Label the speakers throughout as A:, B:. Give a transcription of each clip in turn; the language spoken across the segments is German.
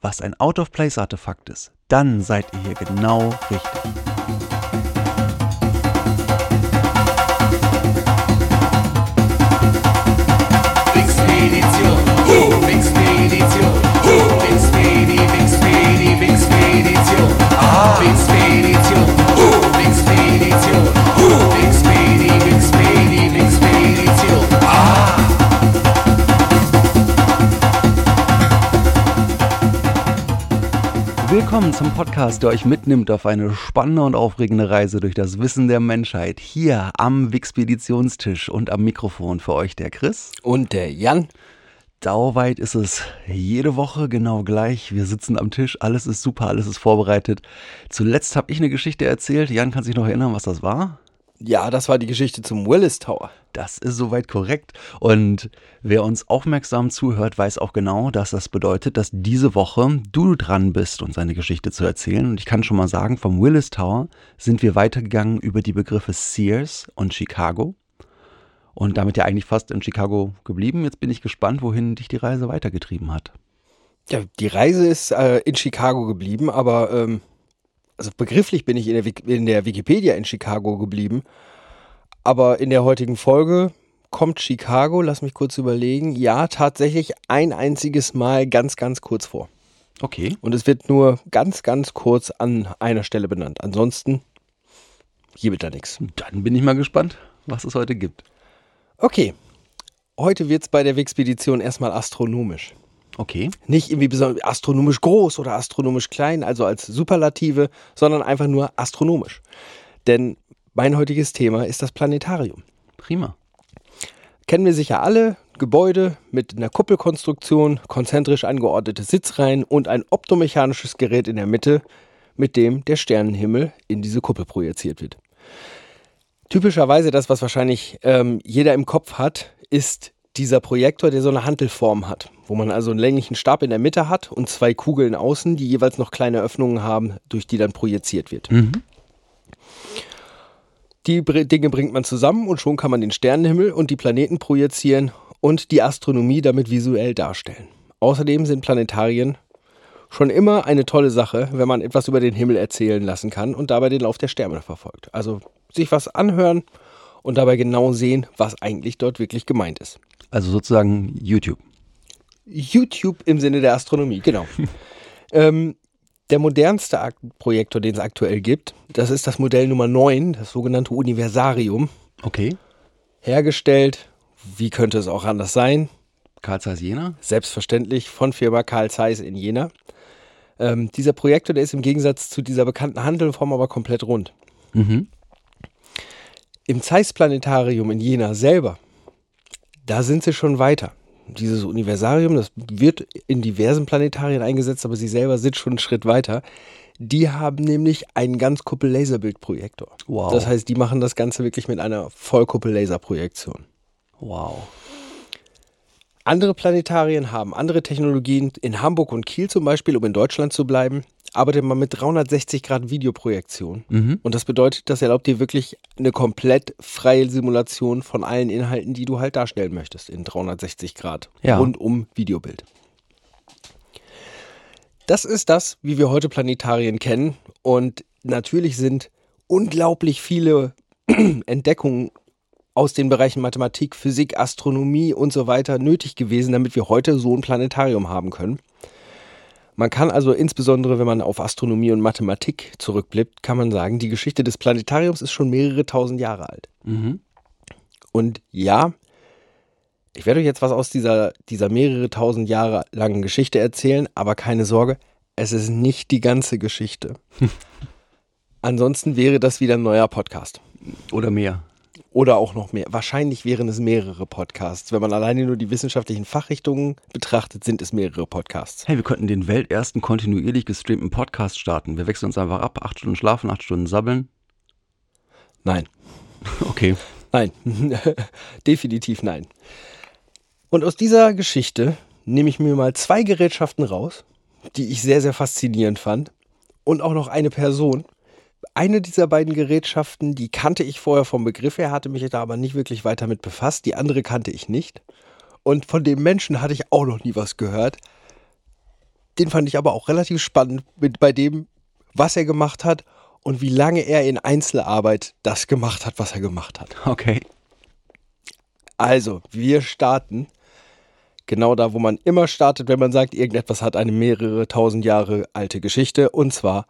A: was ein Out-of-Place-Artefakt ist, dann seid ihr hier genau richtig.
B: Ah,
A: Willkommen zum Podcast, der euch mitnimmt auf eine spannende und aufregende Reise durch das Wissen der Menschheit. Hier am Wixpeditionstisch und am Mikrofon für euch der Chris.
C: Und der Jan,
A: Dauerweit ist es jede Woche genau gleich. Wir sitzen am Tisch, alles ist super, alles ist vorbereitet. Zuletzt habe ich eine Geschichte erzählt. Jan kann sich noch erinnern, was das war?
C: Ja, das war die Geschichte zum Willis Tower.
A: Das ist soweit korrekt. Und wer uns aufmerksam zuhört, weiß auch genau, dass das bedeutet, dass diese Woche du dran bist, uns eine Geschichte zu erzählen. Und ich kann schon mal sagen, vom Willis Tower sind wir weitergegangen über die Begriffe Sears und Chicago. Und damit ja eigentlich fast in Chicago geblieben. Jetzt bin ich gespannt, wohin dich die Reise weitergetrieben hat.
C: Ja, die Reise ist äh, in Chicago geblieben, aber ähm, also begrifflich bin ich in der, in der Wikipedia in Chicago geblieben. Aber in der heutigen Folge kommt Chicago, lass mich kurz überlegen, ja, tatsächlich ein einziges Mal ganz, ganz kurz vor.
A: Okay.
C: Und es wird nur ganz, ganz kurz an einer Stelle benannt. Ansonsten hier wird da nichts.
A: Dann bin ich mal gespannt, was es heute gibt.
C: Okay, heute wird es bei der Wixpedition erstmal astronomisch.
A: Okay.
C: Nicht irgendwie besonders astronomisch groß oder astronomisch klein, also als Superlative, sondern einfach nur astronomisch. Denn mein heutiges Thema ist das Planetarium.
A: Prima.
C: Kennen wir sicher alle, Gebäude mit einer Kuppelkonstruktion, konzentrisch angeordnete Sitzreihen und ein optomechanisches Gerät in der Mitte, mit dem der Sternenhimmel in diese Kuppel projiziert wird. Typischerweise das, was wahrscheinlich ähm, jeder im Kopf hat, ist dieser Projektor, der so eine Hantelform hat, wo man also einen länglichen Stab in der Mitte hat und zwei Kugeln außen, die jeweils noch kleine Öffnungen haben, durch die dann projiziert wird.
A: Mhm.
C: Die Dinge bringt man zusammen und schon kann man den Sternenhimmel und die Planeten projizieren und die Astronomie damit visuell darstellen. Außerdem sind Planetarien schon immer eine tolle Sache, wenn man etwas über den Himmel erzählen lassen kann und dabei den Lauf der Sterne verfolgt. Also sich was anhören und dabei genau sehen, was eigentlich dort wirklich gemeint ist.
A: Also sozusagen YouTube.
C: YouTube im Sinne der Astronomie, genau. ähm, der modernste Ak Projektor, den es aktuell gibt, das ist das Modell Nummer 9, das sogenannte Universarium.
A: Okay.
C: Hergestellt, wie könnte es auch anders sein?
A: Karl Zeiss Jena.
C: Selbstverständlich von Firma Carl Zeiss in Jena. Ähm, dieser Projektor, der ist im Gegensatz zu dieser bekannten Handelform aber komplett rund.
A: Mhm.
C: Im Zeiss Planetarium in Jena selber, da sind sie schon weiter. Dieses Universarium, das wird in diversen Planetarien eingesetzt, aber sie selber sind schon einen Schritt weiter. Die haben nämlich einen Ganzkuppel-Laserbildprojektor.
A: Wow.
C: Das heißt, die machen das Ganze wirklich mit einer Vollkuppel-Laserprojektion.
A: Wow.
C: Andere Planetarien haben andere Technologien. In Hamburg und Kiel zum Beispiel, um in Deutschland zu bleiben, arbeitet man mit 360 Grad Videoprojektion.
A: Mhm.
C: Und das bedeutet, das erlaubt dir wirklich eine komplett freie Simulation von allen Inhalten, die du halt darstellen möchtest, in 360 Grad.
A: Ja.
C: Rund um Videobild. Das ist das, wie wir heute Planetarien kennen. Und natürlich sind unglaublich viele Entdeckungen aus den Bereichen Mathematik, Physik, Astronomie und so weiter nötig gewesen, damit wir heute so ein Planetarium haben können. Man kann also insbesondere, wenn man auf Astronomie und Mathematik zurückblickt, kann man sagen, die Geschichte des Planetariums ist schon mehrere tausend Jahre alt.
A: Mhm.
C: Und ja, ich werde euch jetzt was aus dieser, dieser mehrere tausend Jahre langen Geschichte erzählen, aber keine Sorge, es ist nicht die ganze Geschichte. Ansonsten wäre das wieder ein neuer Podcast.
A: Oder mehr.
C: Oder auch noch mehr. Wahrscheinlich wären es mehrere Podcasts. Wenn man alleine nur die wissenschaftlichen Fachrichtungen betrachtet, sind es mehrere Podcasts.
A: Hey, wir könnten den weltersten kontinuierlich gestreamten Podcast starten. Wir wechseln uns einfach ab. Acht Stunden schlafen, acht Stunden sabbeln.
C: Nein.
A: Okay.
C: Nein. Definitiv nein. Und aus dieser Geschichte nehme ich mir mal zwei Gerätschaften raus, die ich sehr, sehr faszinierend fand. Und auch noch eine Person. Eine dieser beiden Gerätschaften, die kannte ich vorher vom Begriff her, hatte mich da aber nicht wirklich weiter mit befasst. Die andere kannte ich nicht. Und von dem Menschen hatte ich auch noch nie was gehört. Den fand ich aber auch relativ spannend mit bei dem, was er gemacht hat und wie lange er in Einzelarbeit das gemacht hat, was er gemacht hat.
A: Okay.
C: Also, wir starten genau da, wo man immer startet, wenn man sagt, irgendetwas hat eine mehrere tausend Jahre alte Geschichte und zwar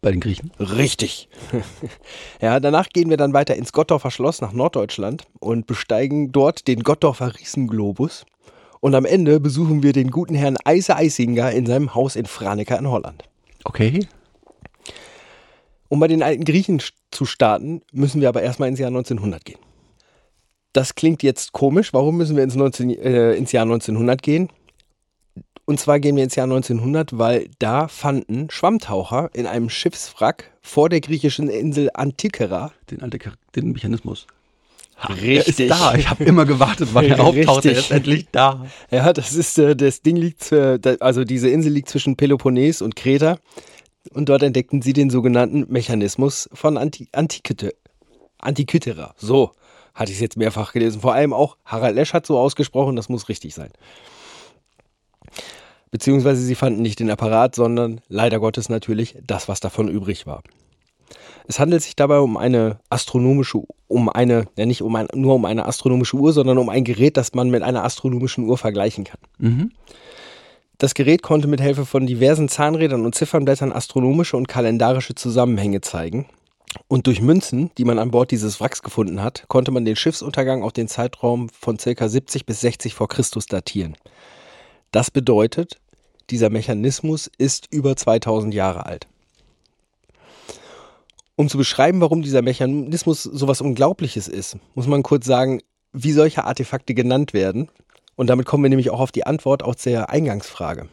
A: Bei den Griechen.
C: richtig. ja, danach gehen wir dann weiter ins Gottorfer Schloss nach Norddeutschland und besteigen dort den Gottorfer Riesenglobus. Und am Ende besuchen wir den guten Herrn Eise Eisinger in seinem Haus in Franeker in Holland.
A: Okay.
C: Um bei den alten Griechen zu starten, müssen wir aber erstmal ins Jahr 1900 gehen. Das klingt jetzt komisch. Warum müssen wir ins, 19, äh, ins Jahr 1900 gehen? Und zwar gehen wir ins Jahr 1900, weil da fanden Schwammtaucher in einem Schiffswrack vor der griechischen Insel Antikera.
A: Den, Ante- den Mechanismus. Er
C: Richtig.
A: ist da. Ich habe immer gewartet, wann er auftaucht. Er ist endlich da.
C: Ja, das ist, äh, das Ding liegt, äh, also diese Insel liegt zwischen Peloponnes und Kreta. Und dort entdeckten sie den sogenannten Mechanismus von Anti Antikythera. So hatte ich es jetzt mehrfach gelesen. Vor allem auch Harald Lesch hat so ausgesprochen, das muss richtig sein. Beziehungsweise sie fanden nicht den Apparat, sondern leider Gottes natürlich das, was davon übrig war. Es handelt sich dabei um eine astronomische, um eine, ja nicht um ein, nur um eine astronomische Uhr, sondern um ein Gerät, das man mit einer astronomischen Uhr vergleichen kann.
A: Mhm.
C: Das Gerät konnte mit Hilfe von diversen Zahnrädern und Ziffernblättern astronomische und kalendarische Zusammenhänge zeigen. Und durch Münzen, die man an Bord dieses Wracks gefunden hat, konnte man den Schiffsuntergang auf den Zeitraum von ca. 70 bis 60 vor Christus datieren. Das bedeutet, dieser Mechanismus ist über 2000 Jahre alt. Um zu beschreiben, warum dieser Mechanismus sowas Unglaubliches ist, muss man kurz sagen, wie solche Artefakte genannt werden. Und damit kommen wir nämlich auch auf die Antwort aus der Eingangsfrage.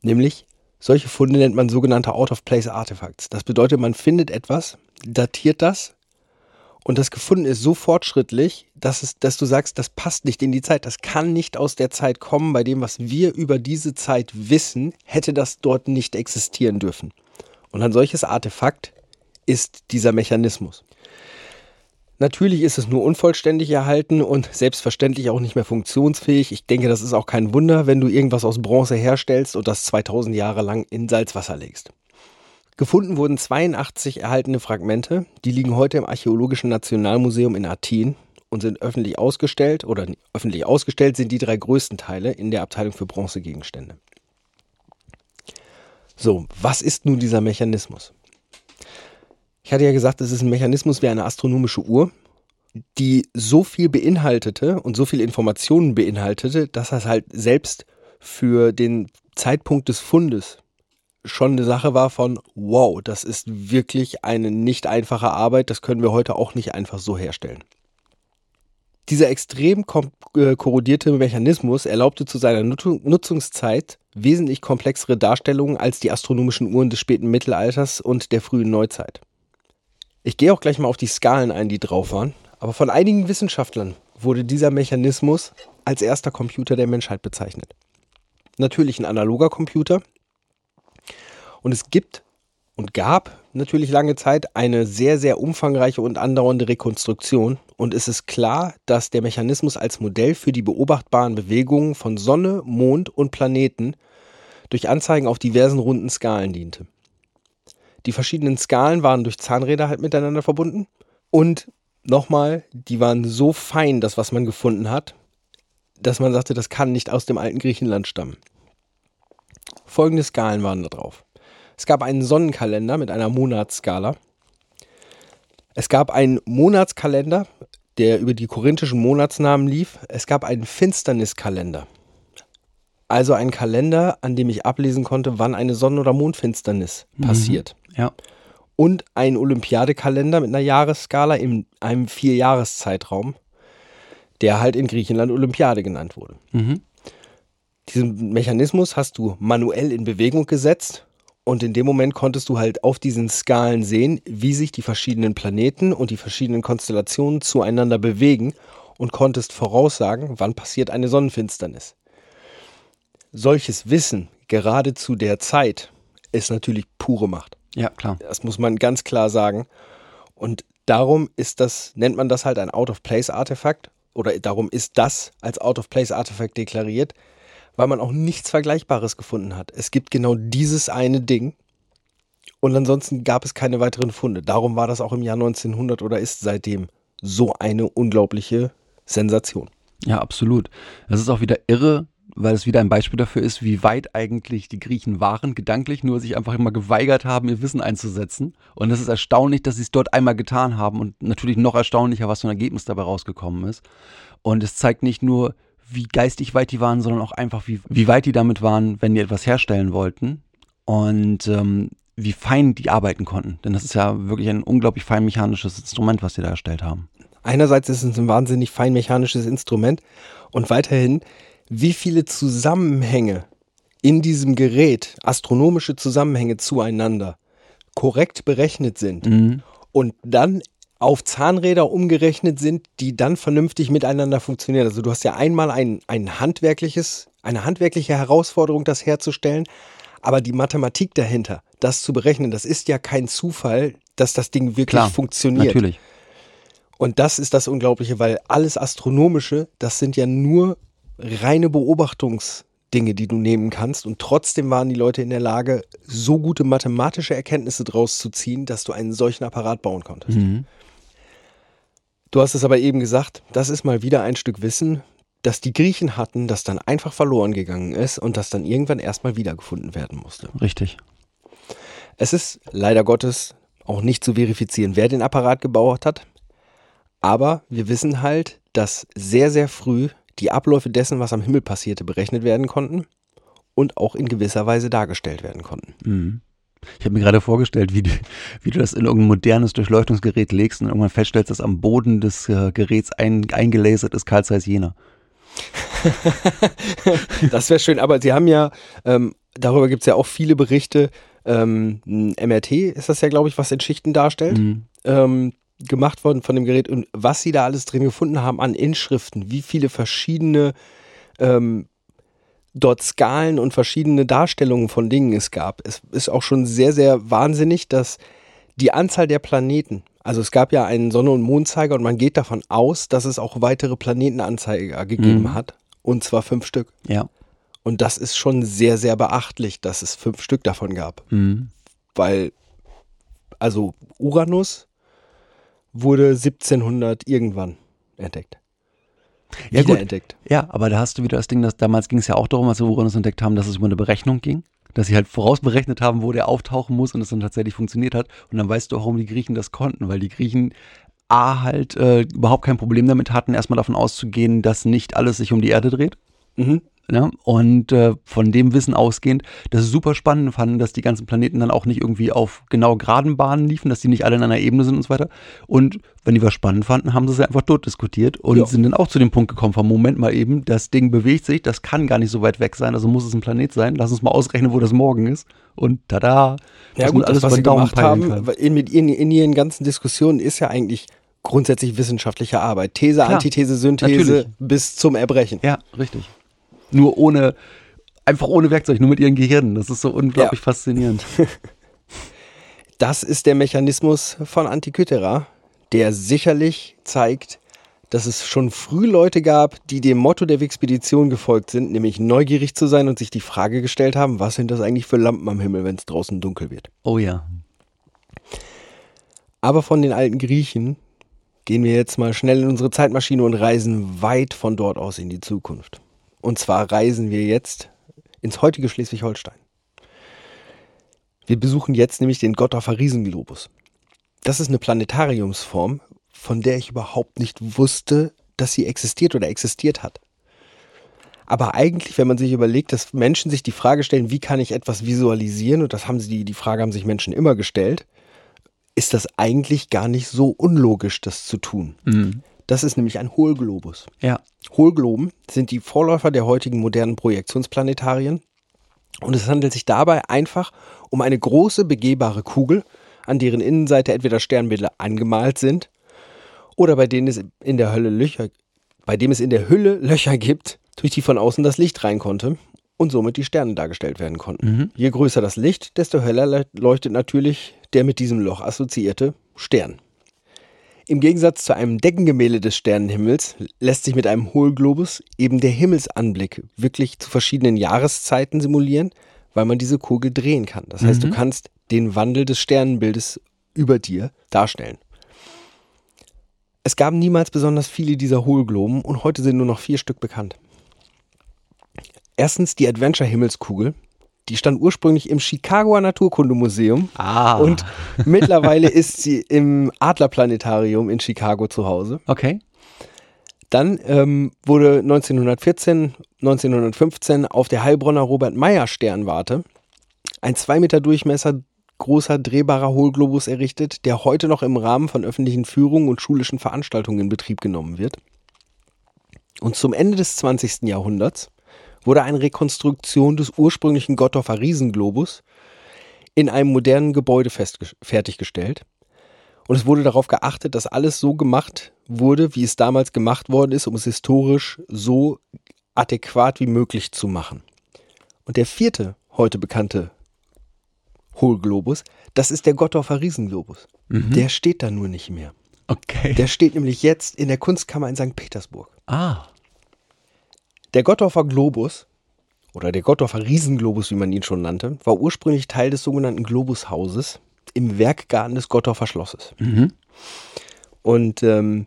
C: Nämlich, solche Funde nennt man sogenannte Out-of-Place-Artefacts. Das bedeutet, man findet etwas, datiert das und das gefunden ist so fortschrittlich, dass, es, dass du sagst, das passt nicht in die Zeit. Das kann nicht aus der Zeit kommen. Bei dem, was wir über diese Zeit wissen, hätte das dort nicht existieren dürfen. Und ein solches Artefakt ist dieser Mechanismus. Natürlich ist es nur unvollständig erhalten und selbstverständlich auch nicht mehr funktionsfähig. Ich denke, das ist auch kein Wunder, wenn du irgendwas aus Bronze herstellst und das 2000 Jahre lang in Salzwasser legst. Gefunden wurden 82 erhaltene Fragmente, die liegen heute im Archäologischen Nationalmuseum in Athen und sind öffentlich ausgestellt oder öffentlich ausgestellt sind die drei größten Teile in der Abteilung für Bronzegegenstände. So, was ist nun dieser Mechanismus? Ich hatte ja gesagt, es ist ein Mechanismus wie eine astronomische Uhr, die so viel beinhaltete und so viel Informationen beinhaltete, dass das halt selbst für den Zeitpunkt des Fundes schon eine Sache war von, wow, das ist wirklich eine nicht einfache Arbeit, das können wir heute auch nicht einfach so herstellen. Dieser extrem äh, korrodierte Mechanismus erlaubte zu seiner Nutzungszeit wesentlich komplexere Darstellungen als die astronomischen Uhren des späten Mittelalters und der frühen Neuzeit. Ich gehe auch gleich mal auf die Skalen ein, die drauf waren, aber von einigen Wissenschaftlern wurde dieser Mechanismus als erster Computer der Menschheit bezeichnet. Natürlich ein analoger Computer. Und es gibt und gab natürlich lange Zeit eine sehr, sehr umfangreiche und andauernde Rekonstruktion. Und es ist klar, dass der Mechanismus als Modell für die beobachtbaren Bewegungen von Sonne, Mond und Planeten durch Anzeigen auf diversen runden Skalen diente. Die verschiedenen Skalen waren durch Zahnräder halt miteinander verbunden. Und nochmal, die waren so fein, das, was man gefunden hat, dass man sagte, das kann nicht aus dem alten Griechenland stammen. Folgende Skalen waren da drauf. Es gab einen Sonnenkalender mit einer Monatsskala. Es gab einen Monatskalender, der über die korinthischen Monatsnamen lief. Es gab einen Finsterniskalender. Also einen Kalender, an dem ich ablesen konnte, wann eine Sonnen- oder Mondfinsternis passiert.
A: Ja.
C: und einen Olympiadekalender mit einer Jahresskala in einem Vierjahreszeitraum, der halt in Griechenland Olympiade genannt wurde.
A: Mhm.
C: Diesen Mechanismus hast du manuell in Bewegung gesetzt und in dem Moment konntest du halt auf diesen Skalen sehen, wie sich die verschiedenen Planeten und die verschiedenen Konstellationen zueinander bewegen und konntest voraussagen, wann passiert eine Sonnenfinsternis. Solches Wissen, gerade zu der Zeit, ist natürlich pure Macht.
A: Ja, klar.
C: Das muss man ganz klar sagen. Und darum ist das, nennt man das halt ein Out-of-Place-Artefakt oder darum ist das als Out-of-Place-Artefakt deklariert, weil man auch nichts Vergleichbares gefunden hat. Es gibt genau dieses eine Ding und ansonsten gab es keine weiteren Funde. Darum war das auch im Jahr 1900 oder ist seitdem so eine unglaubliche Sensation.
A: Ja, absolut. Das ist auch wieder irre, weil es wieder ein Beispiel dafür ist, wie weit eigentlich die Griechen waren, gedanklich, nur sich einfach immer geweigert haben, ihr Wissen einzusetzen. Und es ist erstaunlich, dass sie es dort einmal getan haben und natürlich noch erstaunlicher, was für ein Ergebnis dabei rausgekommen ist. Und es zeigt nicht nur, wie geistig weit die waren, sondern auch einfach, wie, wie weit die damit waren, wenn die etwas herstellen wollten. Und ähm, wie fein die arbeiten konnten. Denn das ist ja wirklich ein unglaublich fein mechanisches Instrument, was sie da erstellt haben.
C: Einerseits ist es ein wahnsinnig fein mechanisches Instrument und weiterhin, wie viele Zusammenhänge in diesem Gerät, astronomische Zusammenhänge zueinander, korrekt berechnet sind
A: Mhm.
C: und dann auf Zahnräder umgerechnet sind, die dann vernünftig miteinander funktionieren. Also du hast ja einmal ein, ein handwerkliches, eine handwerkliche Herausforderung, das herzustellen, aber die Mathematik dahinter, das zu berechnen, das ist ja kein Zufall, dass das Ding wirklich
A: Klar,
C: funktioniert.
A: Natürlich.
C: Und das ist das Unglaubliche, weil alles Astronomische, das sind ja nur reine Beobachtungsdinge, die du nehmen kannst. Und trotzdem waren die Leute in der Lage, so gute mathematische Erkenntnisse draus zu ziehen, dass du einen solchen Apparat bauen konntest.
A: Mhm.
C: Du hast es aber eben gesagt, das ist mal wieder ein Stück Wissen, das die Griechen hatten, das dann einfach verloren gegangen ist und das dann irgendwann erstmal wiedergefunden werden musste.
A: Richtig.
C: Es ist leider Gottes auch nicht zu verifizieren, wer den Apparat gebaut hat. Aber wir wissen halt, dass sehr, sehr früh die Abläufe dessen, was am Himmel passierte, berechnet werden konnten und auch in gewisser Weise dargestellt werden konnten.
A: Mhm. Ich habe mir gerade vorgestellt, wie du, wie du das in irgendein modernes Durchleuchtungsgerät legst und irgendwann feststellst, dass am Boden des äh, Geräts ein, eingelasert ist Carl Zeiss Jena.
C: Das wäre schön, aber sie haben ja, ähm, darüber gibt es ja auch viele Berichte, ähm, ein MRT ist das ja, glaube ich, was in Schichten darstellt.
A: Mhm.
C: ähm, gemacht worden von dem Gerät und was sie da alles drin gefunden haben an Inschriften, wie viele verschiedene ähm, dort Skalen und verschiedene Darstellungen von Dingen es gab. Es ist auch schon sehr, sehr wahnsinnig, dass die Anzahl der Planeten, also es gab ja einen Sonne- und Mondzeiger und man geht davon aus, dass es auch weitere Planetenanzeiger gegeben
A: Mhm.
C: hat. Und zwar fünf Stück.
A: Ja.
C: Und das ist schon sehr, sehr beachtlich, dass es fünf Stück davon gab
A: Mhm.
C: weil also Uranus wurde 1700 irgendwann entdeckt.
A: Ja, gut.
C: Wiederentdeckt.
A: Ja, aber da hast du wieder das Ding, dass damals ging es ja auch darum, als wir Uranus entdeckt haben, dass es über eine Berechnung ging. Dass sie halt vorausberechnet haben, wo der auftauchen muss und es dann tatsächlich funktioniert hat. Und dann weißt du auch, warum die Griechen das konnten, weil die Griechen A halt äh, überhaupt kein Problem damit hatten, erstmal davon auszugehen, dass nicht alles sich um die Erde dreht.
C: Mhm.
A: Ne? Und äh, von dem Wissen ausgehend, dass sie super spannend fanden, dass die ganzen Planeten dann auch nicht irgendwie auf genau geraden Bahnen liefen, dass die nicht alle in einer Ebene sind und so weiter. Und wenn die was spannend fanden, haben sie es einfach dort diskutiert und
C: Ja.
A: sind dann auch zu dem Punkt gekommen, vom Moment mal eben, das Ding bewegt sich, das kann gar nicht so weit weg sein, also muss es ein Planet sein. Lass uns mal ausrechnen, wo das morgen ist. Und tada,
C: Ja gut, alles, was
A: über
C: sie
A: Daumen
C: gemacht haben in, in, in ihren ganzen Diskussionen ist ja eigentlich grundsätzlich wissenschaftliche Arbeit. These,
A: Klar,
C: Antithese, Synthese
A: natürlich.
C: bis zum Erbrechen.
A: Ja, richtig. Nur ohne, einfach ohne Werkzeug, nur mit ihren Gehirnen. Das ist so unglaublich faszinierend.
C: Das ist der Mechanismus von Antikythera, der sicherlich zeigt, dass es schon früh Leute gab, die dem Motto der Wixpedition gefolgt sind, nämlich neugierig zu sein und sich die Frage gestellt haben, was sind das eigentlich für Lampen am Himmel, wenn es draußen dunkel wird.
A: Oh ja.
C: Aber von den alten Griechen gehen wir jetzt mal schnell in unsere Zeitmaschine und reisen weit von dort aus in die Zukunft. Und zwar reisen wir jetzt ins heutige Schleswig-Holstein. Wir besuchen jetzt nämlich den Gottorfer Riesenglobus. Das ist eine Planetariumsform, von der ich überhaupt nicht wusste, dass sie existiert oder existiert hat. Aber eigentlich, wenn man sich überlegt, dass Menschen sich die Frage stellen, wie kann ich etwas visualisieren, und das haben sie, die, die Frage haben sich Menschen immer gestellt, ist das eigentlich gar nicht so unlogisch, das zu tun. Das ist nämlich ein Hohlglobus.
A: Ja.
C: Hohlgloben sind die Vorläufer der heutigen modernen Projektionsplanetarien und es handelt sich dabei einfach um eine große begehbare Kugel, an deren Innenseite entweder Sternbilder angemalt sind oder bei denen es in der Hölle Löcher, bei dem es in der Hülle Löcher gibt, durch die von außen das Licht rein konnte und somit die Sterne dargestellt werden konnten. Je größer das Licht, desto heller le- leuchtet natürlich der mit diesem Loch assoziierte Stern. Im Gegensatz zu einem Deckengemälde des Sternenhimmels lässt sich mit einem Hohlglobus eben der Himmelsanblick wirklich zu verschiedenen Jahreszeiten simulieren, weil man diese Kugel drehen kann. Das heißt, du kannst den Wandel des Sternenbildes über dir darstellen. Es gab niemals besonders viele dieser Hohlgloben und heute sind nur noch vier Stück bekannt. Erstens die Adventure-Himmelskugel. Die stand ursprünglich im Chicagoer Naturkundemuseum
A: Ah.
C: und mittlerweile ist sie im Adlerplanetarium in Chicago zu Hause.
A: Okay.
C: Dann ähm, wurde 1914, 1915 auf der Heilbronner Robert-Meyer-Sternwarte ein zwei Meter Durchmesser großer drehbarer Hohlglobus errichtet, der heute noch im Rahmen von öffentlichen Führungen und schulischen Veranstaltungen in Betrieb genommen wird. Und zum Ende des 20. Jahrhunderts wurde eine Rekonstruktion des ursprünglichen Gottorfer Riesenglobus in einem modernen Gebäude fertiggestellt. Und es wurde darauf geachtet, dass alles so gemacht wurde, wie es damals gemacht worden ist, um es historisch so adäquat wie möglich zu machen. Und der vierte heute bekannte Hohlglobus, das ist der Gottorfer Riesenglobus. Der steht da nur nicht mehr.
A: Okay.
C: Der steht nämlich jetzt in der Kunstkammer in St. Petersburg.
A: ah.
C: Der Gottorfer Globus oder der Gottorfer Riesenglobus, wie man ihn schon nannte, war ursprünglich Teil des sogenannten Globushauses im Werkgarten des Gottorfer Schlosses. Und ähm,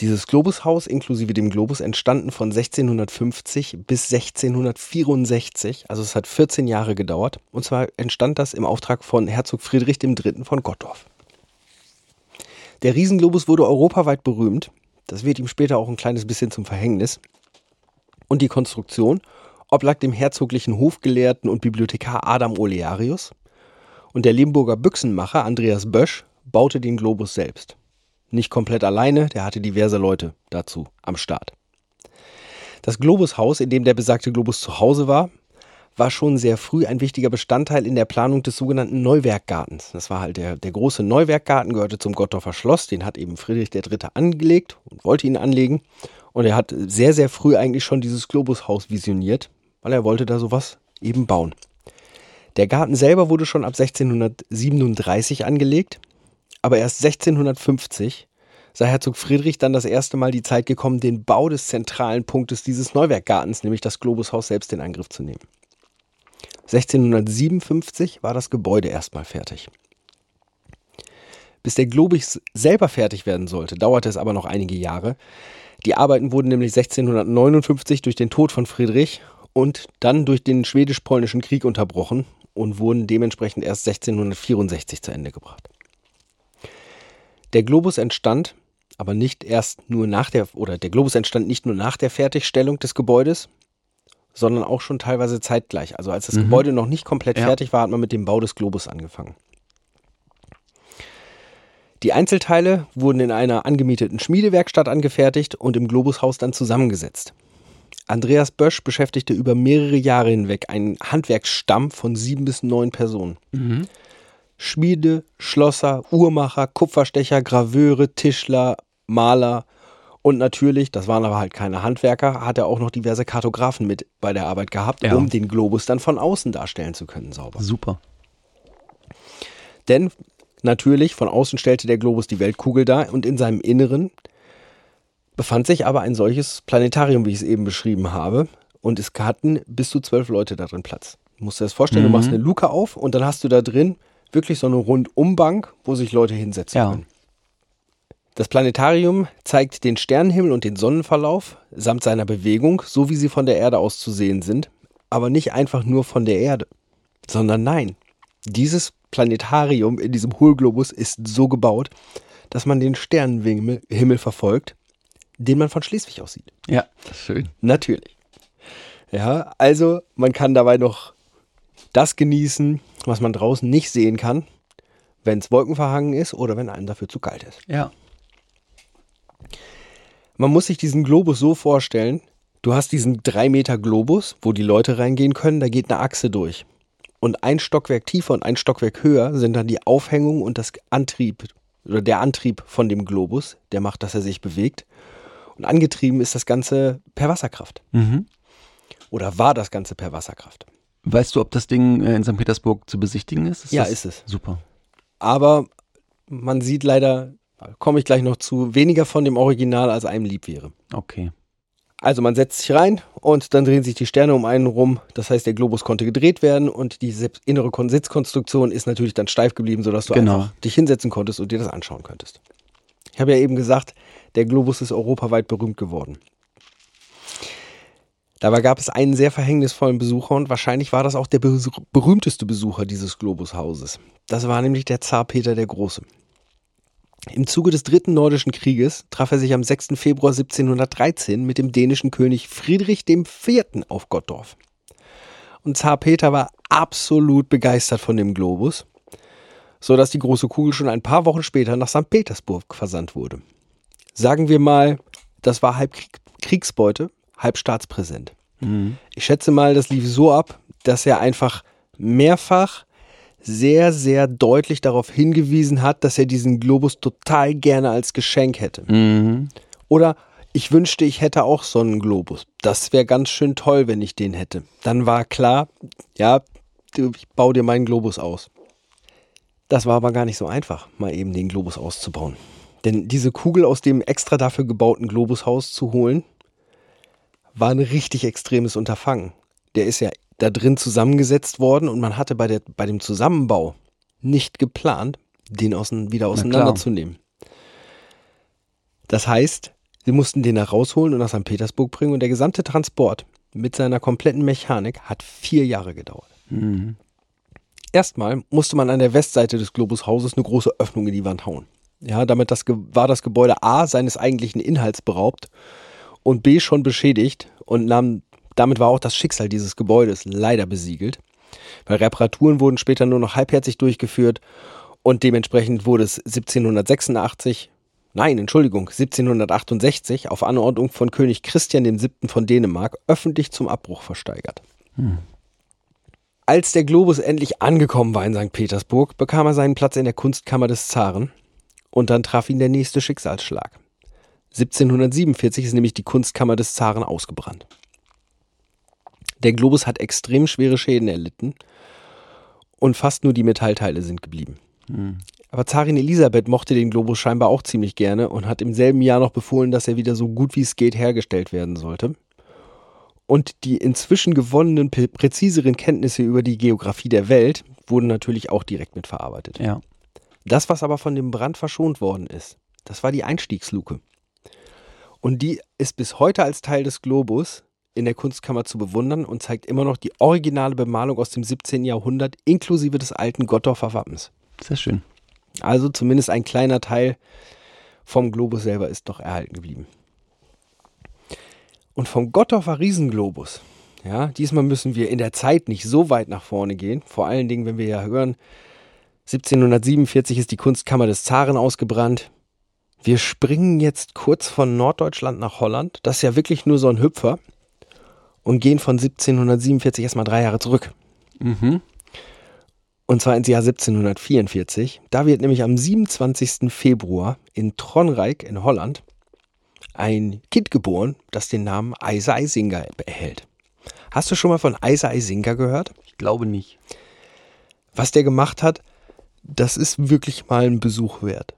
C: dieses Globushaus inklusive dem Globus entstanden von 1650 bis 1664, also es hat 14 Jahre gedauert. Und zwar entstand das im Auftrag von Herzog Friedrich III. von Gottorf. Der Riesenglobus wurde europaweit berühmt. Das wird ihm später auch ein kleines bisschen zum Verhängnis. Und die Konstruktion oblag dem herzoglichen Hofgelehrten und Bibliothekar Adam Olearius. Und der Limburger Büchsenmacher Andreas Bösch baute den Globus selbst. Nicht komplett alleine, der hatte diverse Leute dazu am Start. Das Globushaus, in dem der besagte Globus zu Hause war, war schon sehr früh ein wichtiger Bestandteil in der Planung des sogenannten Neuwerkgartens. Das war halt der, der große Neuwerkgarten, gehörte zum Gottorfer Schloss, den hat eben Friedrich III. angelegt und wollte ihn anlegen. Und er hat sehr, sehr früh eigentlich schon dieses Globushaus visioniert, weil er wollte da sowas eben bauen. Der Garten selber wurde schon ab 1637 angelegt, aber erst 1650 sei Herzog Friedrich dann das erste Mal die Zeit gekommen, den Bau des zentralen Punktes dieses Neuwerkgartens, nämlich das Globushaus selbst in Angriff zu nehmen. 1657 war das Gebäude erstmal fertig. Bis der Globus selber fertig werden sollte, dauerte es aber noch einige Jahre. Die Arbeiten wurden nämlich 1659 durch den Tod von Friedrich und dann durch den schwedisch-polnischen Krieg unterbrochen und wurden dementsprechend erst 1664 zu Ende gebracht. Der Globus entstand aber nicht erst nur nach der, oder der Globus entstand nicht nur nach der Fertigstellung des Gebäudes, sondern auch schon teilweise zeitgleich. Also als das Gebäude noch nicht komplett
A: Ja.
C: fertig war, hat man mit dem Bau des Globus angefangen. Die Einzelteile wurden in einer angemieteten Schmiedewerkstatt angefertigt und im Globushaus dann zusammengesetzt. Andreas Bösch beschäftigte über mehrere Jahre hinweg einen Handwerksstamm von sieben bis neun Personen. Schmiede, Schlosser, Uhrmacher, Kupferstecher, Graveure, Tischler, Maler und natürlich, das waren aber halt keine Handwerker, hat er auch noch diverse Kartografen mit bei der Arbeit gehabt,
A: Ja.
C: um den Globus dann von außen darstellen zu können, sauber.
A: Super.
C: Denn natürlich, von außen stellte der Globus die Weltkugel dar und in seinem Inneren befand sich aber ein solches Planetarium, wie ich es eben beschrieben habe. Und es hatten bis zu zwölf Leute da drin Platz. Du musst dir das vorstellen, du machst eine Luke auf und dann hast du da drin wirklich so eine Rundumbank, wo sich Leute hinsetzen
A: Ja.
C: können. Das Planetarium zeigt den Sternenhimmel und den Sonnenverlauf samt seiner Bewegung, so wie sie von der Erde aus zu sehen sind, aber nicht einfach nur von der Erde, sondern nein, dieses Planetarium in diesem Hohlglobus ist so gebaut, dass man den Sternenhimmel Himmel verfolgt, den man von Schleswig aus sieht.
A: Ja, das ist schön.
C: Natürlich. Ja, also man kann dabei noch das genießen, was man draußen nicht sehen kann, wenn es wolkenverhangen ist oder wenn einem dafür zu kalt ist.
A: Ja.
C: Man muss sich diesen Globus so vorstellen, du hast diesen 3 Meter Globus, wo die Leute reingehen können, da geht eine Achse durch. Und ein Stockwerk tiefer und ein Stockwerk höher sind dann die Aufhängung und das Antrieb oder der Antrieb von dem Globus, der macht, dass er sich bewegt. Und angetrieben ist das Ganze per Wasserkraft.
A: Mhm.
C: Oder war das Ganze per Wasserkraft.
A: Weißt du, ob das Ding äh, in St. Petersburg zu besichtigen ist?
C: Ja,
A: das
C: ist es.
A: Super.
C: Aber man sieht leider, komme ich gleich noch zu, weniger von dem Original, als einem lieb wäre.
A: Okay.
C: Also man setzt sich rein und dann drehen sich die Sterne um einen rum. Das heißt, der Globus konnte gedreht werden und die innere Kon- Sitzkonstruktion ist natürlich dann steif geblieben, sodass du
A: Genau.
C: einfach dich hinsetzen konntest und dir das anschauen könntest. Ich habe ja eben gesagt, der Globus ist europaweit berühmt geworden. Dabei gab es einen sehr verhängnisvollen Besucher und wahrscheinlich war das auch der berühmteste Besucher dieses Globushauses. Das war nämlich der Zar Peter der Große. Im Zuge des Dritten Nordischen Krieges traf er sich am 6. Februar 1713 mit dem dänischen König Friedrich IV. auf Gottorf. Und Zar Peter war absolut begeistert von dem Globus, so dass die große Kugel schon ein paar Wochen später nach St. Petersburg versandt wurde. Sagen wir mal, das war halb Krieg Kriegsbeute, halb Staatspräsent.
A: Mhm.
C: Ich schätze mal, das lief so ab, dass er einfach mehrfach sehr, sehr deutlich darauf hingewiesen hat, dass er diesen Globus total gerne als Geschenk hätte.
A: Mhm.
C: Oder ich wünschte, ich hätte auch so einen Globus. Das wäre ganz schön toll, wenn ich den hätte. Dann war klar, ja, ich baue dir meinen Globus aus. Das war aber gar nicht so einfach, mal eben den Globus auszubauen. Denn diese Kugel aus dem extra dafür gebauten Globushaus zu holen, war ein richtig extremes Unterfangen. Der ist ja da drin zusammengesetzt worden und man hatte bei, der, bei dem Zusammenbau nicht geplant, den außen, wieder auseinanderzunehmen. Das heißt, sie mussten den da rausholen und nach St. Petersburg bringen und der gesamte Transport mit seiner kompletten Mechanik hat vier Jahre gedauert.
A: Mhm.
C: Erstmal musste man an der Westseite des Globushauses eine große Öffnung in die Wand hauen. Ja, damit das, war das Gebäude A seines eigentlichen Inhalts beraubt und B schon beschädigt und nahm, damit war auch das Schicksal dieses Gebäudes leider besiegelt. Weil Reparaturen wurden später nur noch halbherzig durchgeführt und dementsprechend wurde es 1786, nein, Entschuldigung, 1768 auf Anordnung von König Christian VII. von Dänemark öffentlich zum Abbruch versteigert. Als der Globus endlich angekommen war in St. Petersburg, bekam er seinen Platz in der Kunstkammer des Zaren und dann traf ihn der nächste Schicksalsschlag. 1747 ist nämlich die Kunstkammer des Zaren ausgebrannt. Der Globus hat extrem schwere Schäden erlitten und fast nur die Metallteile sind geblieben. Aber Zarin Elisabeth mochte den Globus scheinbar auch ziemlich gerne und hat im selben Jahr noch befohlen, dass er wieder so gut wie es geht hergestellt werden sollte. Und die inzwischen gewonnenen, prä- präziseren Kenntnisse über die Geografie der Welt wurden natürlich auch direkt mitverarbeitet.
A: Ja.
C: Das, was aber von dem Brand verschont worden ist, das war die Einstiegsluke. Und die ist bis heute als Teil des Globus in der Kunstkammer zu bewundern und zeigt immer noch die originale Bemalung aus dem 17. Jahrhundert inklusive des alten Gottorfer Wappens.
A: Sehr schön.
C: Also zumindest ein kleiner Teil vom Globus selber ist noch erhalten geblieben. Und vom Gottorfer Riesenglobus, ja, diesmal müssen wir in der Zeit nicht so weit nach vorne gehen. Vor allen Dingen, wenn wir ja hören, 1747 ist die Kunstkammer des Zaren ausgebrannt. Wir springen jetzt kurz von Norddeutschland nach Holland. Das ist ja wirklich nur so ein Hüpfer. Und gehen von 1747 erstmal drei Jahre zurück.
A: Mhm.
C: Und zwar ins Jahr 1744. Da wird nämlich am 27. Februar in Tronrijk in Holland ein Kind geboren, das den Namen Isa Eisinger erhält. Hast du schon mal von Isa Eisinger gehört?
A: Ich glaube nicht.
C: Was der gemacht hat, das ist wirklich mal ein Besuch wert.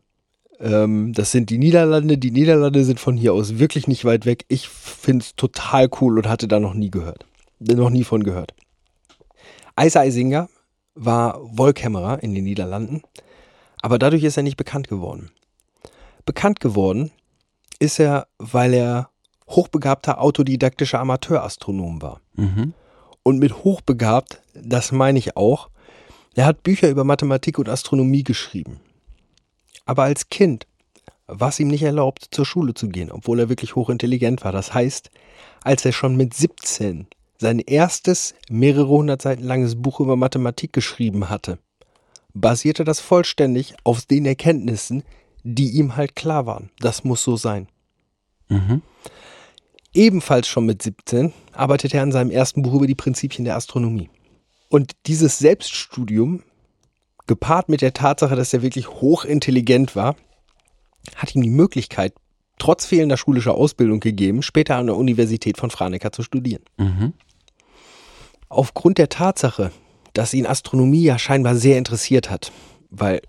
C: Ähm, das sind die Niederlande. Die Niederlande sind von hier aus wirklich nicht weit weg. Ich finde es total cool und hatte da noch nie gehört. Noch nie von gehört. Isa Eisinger war Wollkämmerer in den Niederlanden, aber dadurch ist er nicht bekannt geworden. Bekannt geworden ist er, weil er hochbegabter autodidaktischer Amateurastronom war.
A: Mhm.
C: Und mit hochbegabt, das meine ich auch, er hat Bücher über Mathematik und Astronomie geschrieben. Aber als Kind war es ihm nicht erlaubt, zur Schule zu gehen, obwohl er wirklich hochintelligent war. Das heißt, als er schon mit 17 sein erstes mehrere hundert Seiten langes Buch über Mathematik geschrieben hatte, basierte das vollständig auf den Erkenntnissen, die ihm halt klar waren. Das muss so sein.
A: Mhm.
C: Ebenfalls schon mit 17 arbeitete er an seinem ersten Buch über die Prinzipien der Astronomie. Und dieses Selbststudium, gepaart mit der Tatsache, dass er wirklich hochintelligent war, hat ihm die Möglichkeit, trotz fehlender schulischer Ausbildung gegeben, später an der Universität von Franeker zu studieren.
A: Mhm.
C: Aufgrund der Tatsache, dass ihn Astronomie ja scheinbar sehr interessiert hat, weil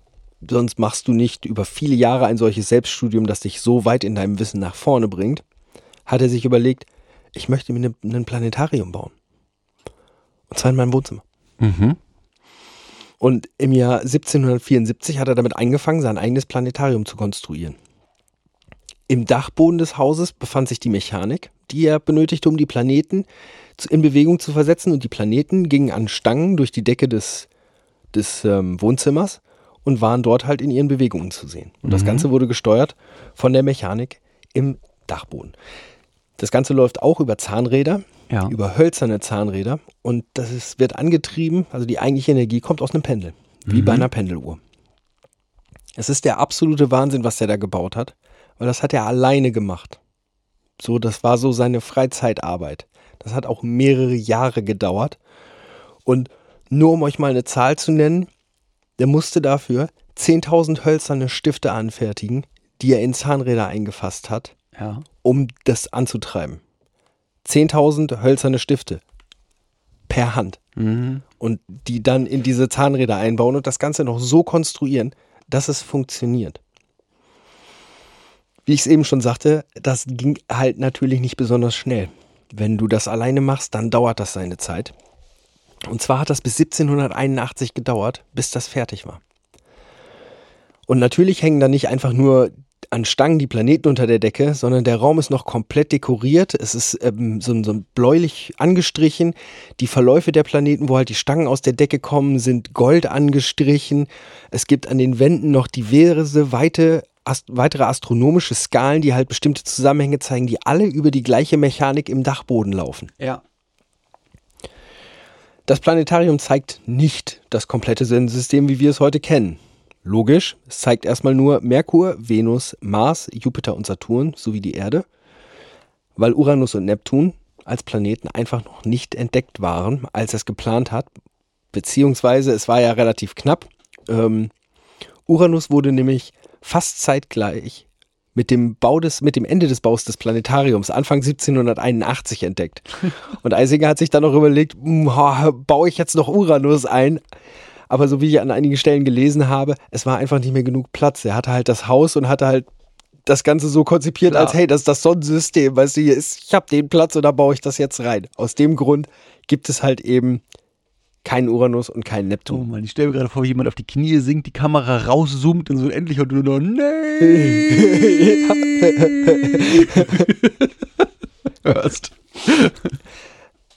C: sonst machst du nicht über viele Jahre ein solches Selbststudium, das dich so weit in deinem Wissen nach vorne bringt, hat er sich überlegt, ich möchte mir ne- ein Planetarium bauen. Und zwar in meinem Wohnzimmer.
A: Mhm.
C: Und im Jahr 1774 hat er damit angefangen, sein eigenes Planetarium zu konstruieren. Im Dachboden des Hauses befand sich die Mechanik, die er benötigte, um die Planeten in Bewegung zu versetzen. Und die Planeten gingen an Stangen durch die Decke des, des ähm, Wohnzimmers und waren dort halt in ihren Bewegungen zu sehen. Und das Ganze wurde gesteuert von der Mechanik im Dachboden. Das Ganze läuft auch über Zahnräder,
A: Ja.
C: über hölzerne Zahnräder und das ist, wird angetrieben, also die eigentliche Energie kommt aus einem Pendel, wie bei einer Pendeluhr. Es ist der absolute Wahnsinn, was der da gebaut hat, weil das hat er alleine gemacht. So, das war so seine Freizeitarbeit. Das hat auch mehrere Jahre gedauert. Und nur um euch mal eine Zahl zu nennen, der musste dafür 10.000 hölzerne Stifte anfertigen, die er in Zahnräder eingefasst hat,
A: Ja.
C: um das anzutreiben. 10.000 hölzerne Stifte per Hand
A: Mhm.
C: und die dann in diese Zahnräder einbauen und das Ganze noch so konstruieren, dass es funktioniert. Wie ich es eben schon sagte, das ging halt natürlich nicht besonders schnell. Wenn du das alleine machst, dann dauert das seine Zeit. Und zwar hat das bis 1781 gedauert, bis das fertig war. Und natürlich hängen da nicht einfach nur an Stangen die Planeten unter der Decke, sondern der Raum ist noch komplett dekoriert. Es ist ähm, so, so bläulich angestrichen. Die Verläufe der Planeten, wo halt die Stangen aus der Decke kommen, sind gold angestrichen. Es gibt an den Wänden noch diverse weite, ast weitere astronomische Skalen, die halt bestimmte Zusammenhänge zeigen, die alle über die gleiche Mechanik im Dachboden laufen.
A: Ja.
C: Das Planetarium zeigt nicht das komplette Sonnensystem, wie wir es heute kennen. Logisch, es zeigt erstmal nur Merkur, Venus, Mars, Jupiter und Saturn sowie die Erde, weil Uranus und Neptun als Planeten einfach noch nicht entdeckt waren, als es geplant hat, beziehungsweise es war ja relativ knapp. Ähm, Uranus wurde nämlich fast zeitgleich mit dem Bau des, mit dem Ende des Baus des Planetariums Anfang 1781 entdeckt. Und Eisinger hat sich dann noch überlegt, hm, baue ich jetzt noch Uranus ein? Aber so wie ich an einigen Stellen gelesen habe, es war einfach nicht mehr genug Platz. Er hatte halt das Haus und hatte halt das Ganze so konzipiert,
A: Klar.
C: als hey, das ist das Sonnensystem, weißt du, hier ist, ich habe den Platz und da baue ich das jetzt rein. Aus dem Grund gibt es halt eben keinen Uranus und keinen
A: Oh
C: Neptun.
A: Mann, ich stelle mir gerade vor, wie jemand auf die Knie sinkt, die Kamera rauszoomt und so endlich und du nur nee hörst.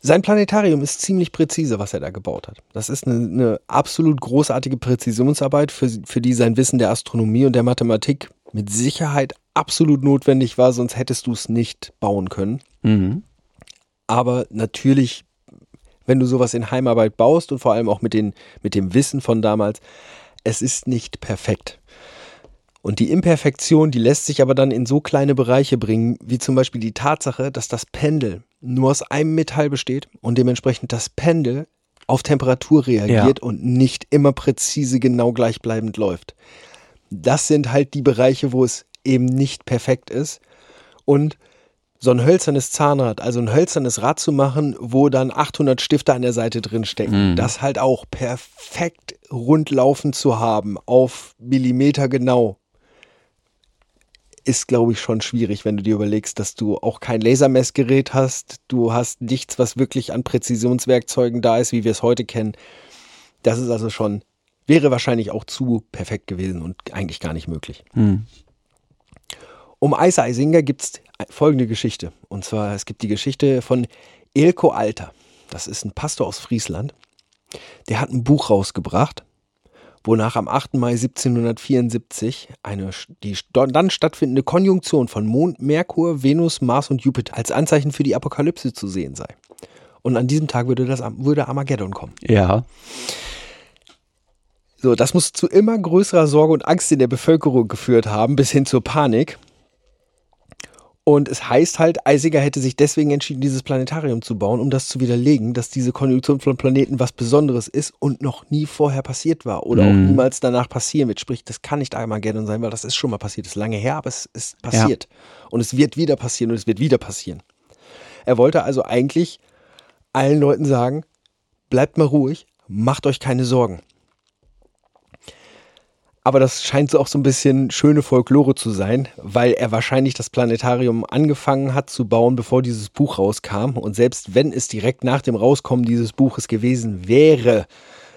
C: Sein Planetarium ist ziemlich präzise, was er da gebaut hat. Das ist eine, eine absolut großartige Präzisionsarbeit, für, für die sein Wissen der Astronomie und der Mathematik mit Sicherheit absolut notwendig war, sonst hättest du es nicht bauen können.
A: Mhm.
C: Aber natürlich, wenn du sowas in Heimarbeit baust und vor allem auch mit, den, mit dem Wissen von damals, es ist nicht perfekt. Und die Imperfektion, die lässt sich aber dann in so kleine Bereiche bringen, wie zum Beispiel die Tatsache, dass das Pendel nur aus einem Metall besteht und dementsprechend das Pendel auf Temperatur reagiert und nicht immer präzise genau gleichbleibend läuft. Das sind halt die Bereiche, wo es eben nicht perfekt ist. Und so ein hölzernes Zahnrad, also ein hölzernes Rad zu machen, wo dann 800 Stifte an der Seite drin stecken,
A: Mhm.
C: das halt auch perfekt rundlaufen zu haben, auf Millimeter genau, ist, glaube ich, schon schwierig, wenn du dir überlegst, dass du auch kein Lasermessgerät hast, du hast nichts, was wirklich an Präzisionswerkzeugen da ist, wie wir es heute kennen. Das ist also schon, wäre wahrscheinlich auch zu perfekt gewesen und eigentlich gar nicht möglich.
A: Mhm.
C: Um Eise Eisinger gibt es folgende Geschichte. Und zwar, es gibt die Geschichte von Elko Alter. Das ist ein Pastor aus Friesland. Der hat ein Buch rausgebracht, wonach am 8. Mai 1774 eine, die dann stattfindende Konjunktion von Mond, Merkur, Venus, Mars und Jupiter als Anzeichen für die Apokalypse zu sehen sei. Und an diesem Tag würde, das, würde Armageddon kommen.
A: Ja.
C: So, das muss zu immer größerer Sorge und Angst in der Bevölkerung geführt haben, bis hin zur Panik. Und es heißt halt, Eisinger hätte sich deswegen entschieden, dieses Planetarium zu bauen, um das zu widerlegen, dass diese Konjunktion von Planeten was Besonderes ist und noch nie vorher passiert war oder auch
A: Mhm.
C: niemals danach passieren wird. Sprich, das kann nicht Armageddon sein, weil das ist schon mal passiert. Das ist lange her, aber es ist passiert. Und es wird wieder passieren und es wird wieder passieren. Er wollte also eigentlich allen Leuten sagen, bleibt mal ruhig, macht euch keine Sorgen. Aber das scheint so auch so ein bisschen schöne Folklore zu sein, weil er wahrscheinlich das Planetarium angefangen hat zu bauen, bevor dieses Buch rauskam. Und selbst wenn es direkt nach dem Rauskommen dieses Buches gewesen wäre,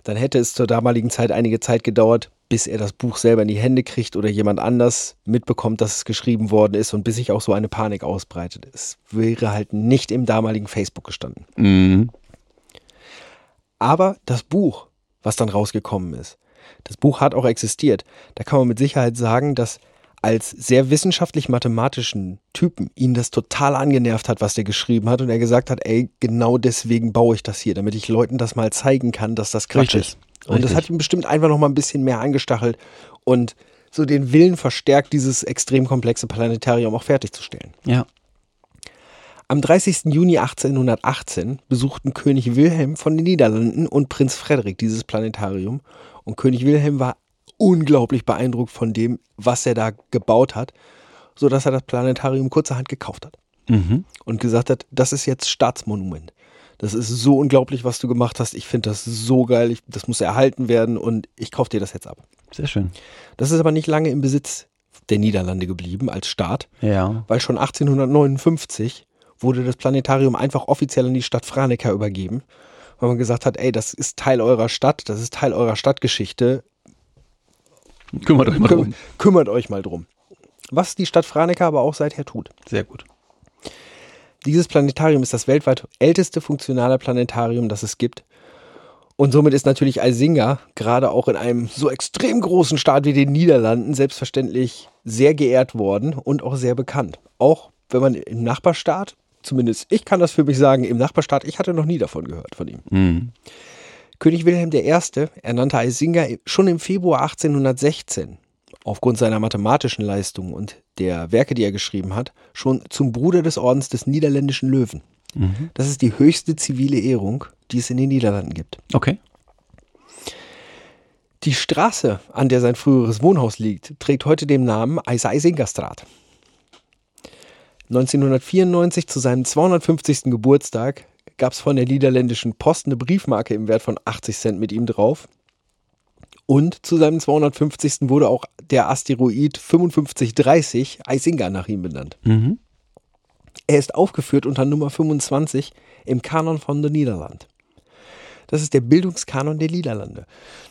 C: dann hätte es zur damaligen Zeit einige Zeit gedauert, bis er das Buch selber in die Hände kriegt oder jemand anders mitbekommt, dass es geschrieben worden ist und bis sich auch so eine Panik ausbreitet. Es wäre halt nicht im damaligen Facebook gestanden.
A: Mhm.
C: Aber das Buch, was dann rausgekommen ist, das Buch hat auch existiert. Da kann man mit Sicherheit sagen, dass als sehr wissenschaftlich-mathematischen Typen ihn das total angenervt hat, was der geschrieben hat und er gesagt hat, ey, genau deswegen baue ich das hier, damit ich Leuten das mal zeigen kann, dass das Quatsch
A: Richtig.
C: ist. Und das hat ihn bestimmt einfach noch mal ein bisschen mehr angestachelt und so den Willen verstärkt, dieses extrem komplexe Planetarium auch fertigzustellen.
A: Ja.
C: Am 30. Juni 1818 besuchten König Wilhelm von den Niederlanden und Prinz Frederik dieses Planetarium. Und König Wilhelm war unglaublich beeindruckt von dem, was er da gebaut hat, sodass er das Planetarium kurzerhand gekauft hat
A: Mhm.
C: und gesagt hat, das ist jetzt Staatsmonument. Das ist so unglaublich, was du gemacht hast. Ich finde das so geil. Ich, das muss erhalten werden und ich kaufe dir das jetzt ab.
A: Sehr schön.
C: Das ist aber nicht lange im Besitz der Niederlande geblieben als Staat
A: Ja.
C: weil schon 1859 wurde das Planetarium einfach offiziell an die Stadt Franeker übergeben, weil man gesagt hat, ey, das ist Teil eurer Stadt, das ist Teil eurer Stadtgeschichte,
A: Kümmert euch mal
C: Küm
A: drum.
C: kümmert euch mal drum. Was die Stadt Franeker aber auch seither tut.
A: Sehr gut.
C: Dieses Planetarium ist das weltweit älteste funktionale Planetarium, das es gibt. Und somit ist natürlich Alsinga gerade auch in einem so extrem großen Staat wie den Niederlanden selbstverständlich sehr geehrt worden und auch sehr bekannt. Auch wenn man im Nachbarstaat, zumindest ich kann das für mich sagen, im Nachbarstaat, ich hatte noch nie davon gehört von ihm.
A: Mhm.
C: König Wilhelm I. ernannte Alsinga schon im Februar 1816 aufgrund seiner mathematischen Leistungen und der Werke, die er geschrieben hat, schon zum Bruder des Ordens des niederländischen Löwen. Das ist die höchste zivile Ehrung, die es in den Niederlanden gibt.
A: Okay.
C: Die Straße, an der sein früheres Wohnhaus liegt, trägt heute den Namen Eiseisingerstraat. 1994 zu seinem 250. Geburtstag gab es von der niederländischen Post eine Briefmarke im Wert von 80 Cent mit ihm drauf. Und zu seinem 250. wurde auch der Asteroid 5530 Eisinga nach ihm benannt.
A: Mhm.
C: Er ist aufgeführt unter Nummer 25 im Kanon von den Niederlanden. Das ist der Bildungskanon der Niederlande.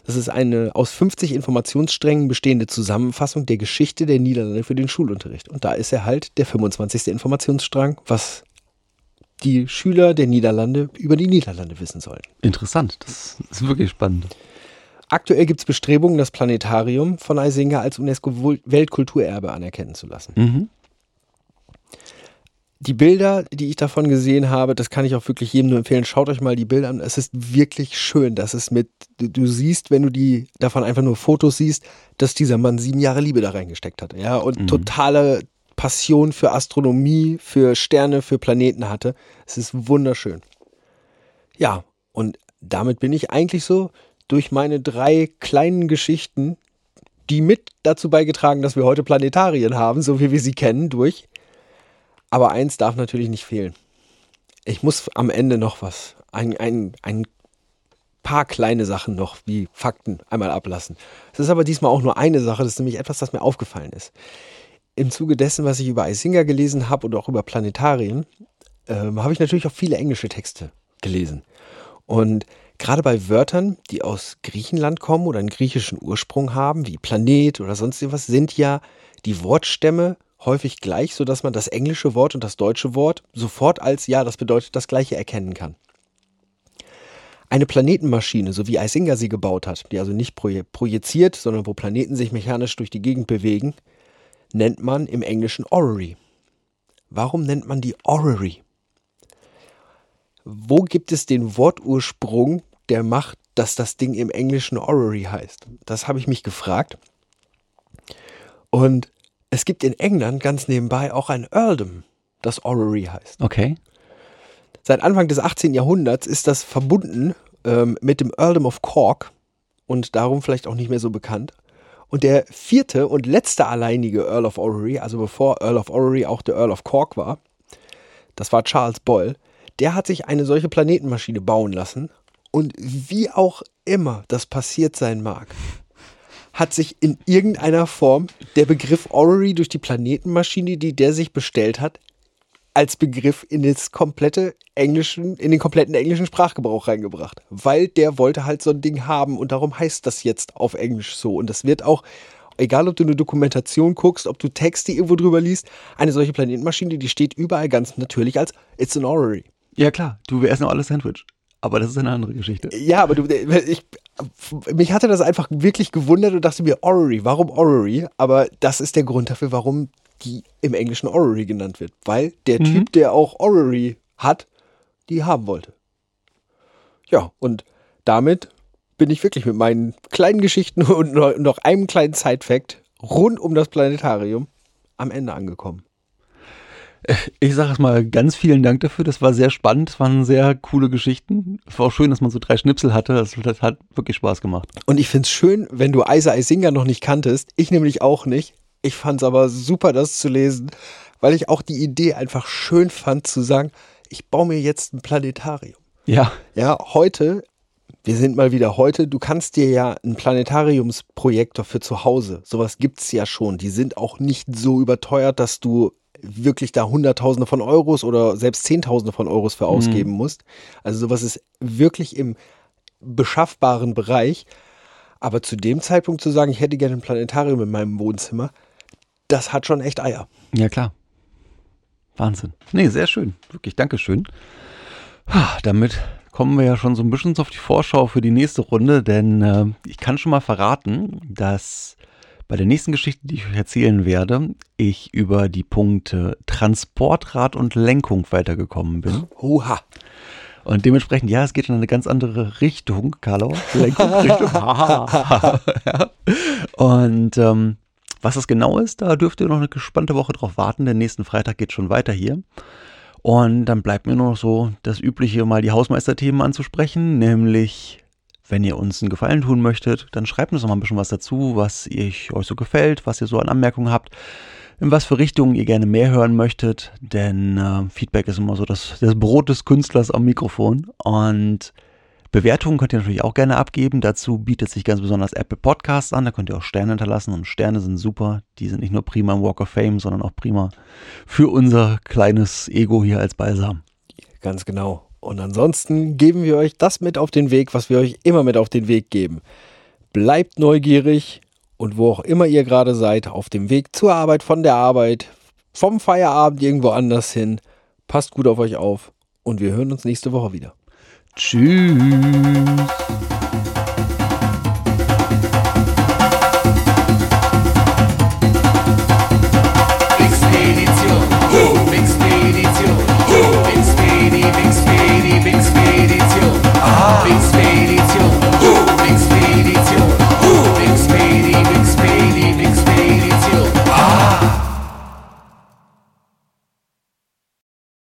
C: Das ist eine aus 50 Informationssträngen bestehende Zusammenfassung der Geschichte der Niederlande für den Schulunterricht. Und da ist er halt der 25. Informationsstrang, was die Schüler der Niederlande über die Niederlande wissen sollen.
A: Interessant. Das ist wirklich spannend.
C: Aktuell gibt es Bestrebungen, das Planetarium von Eisinga als UNESCO-Weltkulturerbe anerkennen zu lassen.
A: Mhm.
C: Die Bilder, die ich davon gesehen habe, das kann ich auch wirklich jedem nur empfehlen. Schaut euch mal die Bilder an. Es ist wirklich schön. Das ist mit, du, du siehst, wenn du die davon einfach nur Fotos siehst, dass dieser Mann sieben Jahre Liebe da reingesteckt hat. Ja, und totale Passion für Astronomie, für Sterne, für Planeten hatte. Es ist wunderschön. Ja, und damit bin ich eigentlich so durch meine drei kleinen Geschichten, die mit dazu beigetragen, dass wir heute Planetarien haben, so wie wir sie kennen, durch. Aber eins darf natürlich nicht fehlen. Ich muss am Ende noch was, ein, ein, ein paar kleine Sachen noch, wie Fakten, einmal ablassen. Es ist aber diesmal auch nur eine Sache, das ist nämlich etwas, das mir aufgefallen ist. Im Zuge dessen, was ich über Eisinga gelesen habe und auch über Planetarien, ähm, habe ich natürlich auch viele englische Texte gelesen. Und gerade bei Wörtern, die aus Griechenland kommen oder einen griechischen Ursprung haben, wie Planet oder sonst irgendwas, sind ja die Wortstämme häufig gleich, sodass man das englische Wort und das deutsche Wort sofort als ja, das bedeutet das gleiche erkennen kann. Eine Planetenmaschine, so wie Eisinger sie gebaut hat, die also nicht projiziert, sondern wo Planeten sich mechanisch durch die Gegend bewegen, nennt man im Englischen Orrery. Warum nennt man die Orrery? Wo gibt es den Wortursprung, der macht, dass das Ding im Englischen Orrery heißt? Das habe ich mich gefragt. Und es gibt in England ganz nebenbei auch ein Earldom, das Orrery heißt.
A: Okay.
C: Seit Anfang des 18. Jahrhunderts ist das verbunden ähm, mit dem Earldom of Cork und darum vielleicht auch nicht mehr so bekannt. Und der vierte und letzte alleinige Earl of Orrery, also bevor Earl of Orrery auch der Earl of Cork war, das war Charles Boyle, der hat sich eine solche Planetenmaschine bauen lassen. Und wie auch immer das passiert sein mag, hat sich in irgendeiner Form der Begriff Orrery durch die Planetenmaschine, die der sich bestellt hat, als Begriff in das komplette englischen, in den kompletten englischen Sprachgebrauch reingebracht. Weil der wollte halt so ein Ding haben und darum heißt das jetzt auf Englisch so. Und das wird auch, egal ob du eine Dokumentation guckst, ob du Texte irgendwo drüber liest, eine solche Planetenmaschine, die steht überall ganz natürlich als It's an Orrery.
A: Ja, klar, du, wir essen auch alles Sandwich. Aber das ist eine andere Geschichte.
C: Ja, aber du, ich, mich hatte das einfach wirklich gewundert und dachte mir, Orrery, warum Orrery? Aber das ist der Grund dafür, warum die im Englischen Orrery genannt wird. Weil der
A: Mhm.
C: Typ, der auch Orrery hat, die haben wollte. Ja, und damit bin ich wirklich mit meinen kleinen Geschichten und noch- noch einem kleinen Side-Fact rund um das Planetarium am Ende angekommen.
A: Ich sage es mal ganz vielen Dank dafür. Das war sehr spannend. Es waren sehr coole Geschichten. Es war auch schön, dass man so drei Schnipsel hatte. Das, das hat wirklich Spaß gemacht.
C: Und ich finde es schön, wenn du Isa Isinger noch nicht kanntest. Ich nämlich auch nicht. Ich fand es aber super, das zu lesen, weil ich auch die Idee einfach schön fand, zu sagen, ich baue mir jetzt ein Planetarium.
A: Ja,
C: Ja, heute, wir sind mal wieder heute, du kannst dir ja einen Planetariumsprojektor für zu Hause, sowas gibt's ja schon. Die sind auch nicht so überteuert, dass du wirklich da Hunderttausende von Euros oder selbst Zehntausende von Euros für ausgeben musst. Also sowas ist wirklich im beschaffbaren Bereich. Aber zu dem Zeitpunkt zu sagen, ich hätte gerne ein Planetarium in meinem Wohnzimmer, das hat schon echt Eier.
A: ja klar. Wahnsinn. Nee, sehr schön. Wirklich, Dankeschön. Damit kommen wir ja schon so ein bisschen auf die Vorschau für die nächste Runde, denn äh, ich kann schon mal verraten, dass bei der nächsten Geschichte, die ich euch erzählen werde, ich über die Punkte Transportrad und Lenkung weitergekommen bin.
C: Oha.
A: Und dementsprechend, ja, es geht in eine ganz andere Richtung, Carlo. Lenkung, Richtung. ja. Und ähm, was das genau ist, da dürft ihr noch eine gespannte Woche drauf warten, denn nächsten Freitag geht schon weiter hier. Und dann bleibt mir nur noch so das Übliche, mal die Hausmeisterthemen anzusprechen, nämlich, wenn ihr uns einen Gefallen tun möchtet, dann schreibt uns noch mal ein bisschen was dazu, was euch so gefällt, was ihr so an Anmerkungen habt, in was für Richtungen ihr gerne mehr hören möchtet, denn äh, Feedback ist immer so das, das Brot des Künstlers am Mikrofon und Bewertungen könnt ihr natürlich auch gerne abgeben. Dazu bietet sich ganz besonders Apple Podcasts an. Da könnt ihr auch Sterne hinterlassen und Sterne sind super. Die sind nicht nur prima im Walk of Fame, sondern auch prima für unser kleines Ego hier als Balsam.
C: Ganz genau. Und ansonsten geben wir euch das mit auf den Weg, was wir euch immer mit auf den Weg geben. Bleibt neugierig und wo auch immer ihr gerade seid, auf dem Weg zur Arbeit, von der Arbeit, vom Feierabend irgendwo anders hin. Passt gut auf euch auf und wir hören uns nächste Woche wieder.
A: Tschüss. Coffee